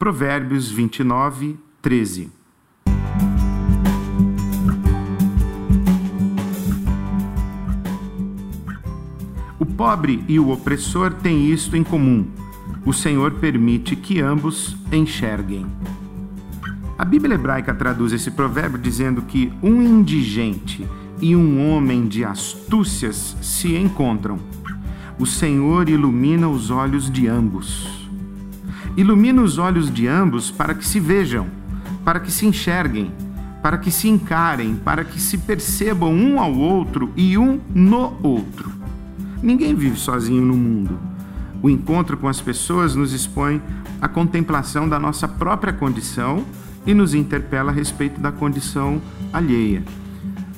Provérbios 29, 13. O pobre e o opressor têm isto em comum: o Senhor permite que ambos enxerguem. A Bíblia hebraica traduz esse provérbio dizendo que um indigente e um homem de astúcias se encontram. O Senhor ilumina os olhos de ambos. Ilumina os olhos de ambos para que se vejam, para que se enxerguem, para que se encarem, para que se percebam um ao outro e um no outro. Ninguém vive sozinho no mundo. O encontro com as pessoas nos expõe à contemplação da nossa própria condição e nos interpela a respeito da condição alheia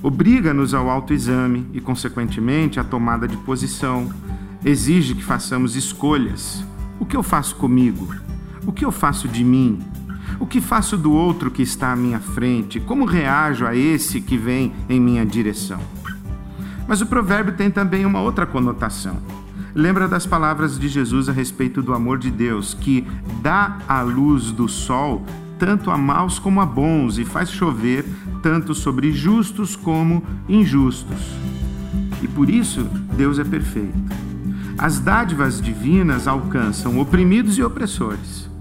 obriga-nos ao autoexame e, consequentemente, à tomada de posição. Exige que façamos escolhas. O que eu faço comigo? O que eu faço de mim? O que faço do outro que está à minha frente? Como reajo a esse que vem em minha direção? Mas o provérbio tem também uma outra conotação. Lembra das palavras de Jesus a respeito do amor de Deus, que dá a luz do sol tanto a maus como a bons, e faz chover tanto sobre justos como injustos. E por isso Deus é perfeito. As dádivas divinas alcançam oprimidos e opressores.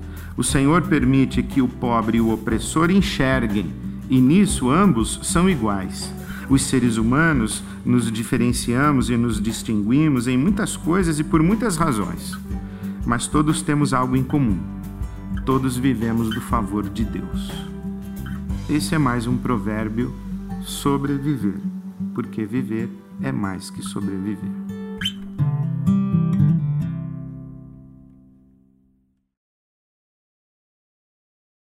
O Senhor permite que o pobre e o opressor enxerguem, e nisso ambos são iguais. Os seres humanos nos diferenciamos e nos distinguimos em muitas coisas e por muitas razões, mas todos temos algo em comum todos vivemos do favor de Deus. Esse é mais um provérbio sobreviver, porque viver é mais que sobreviver.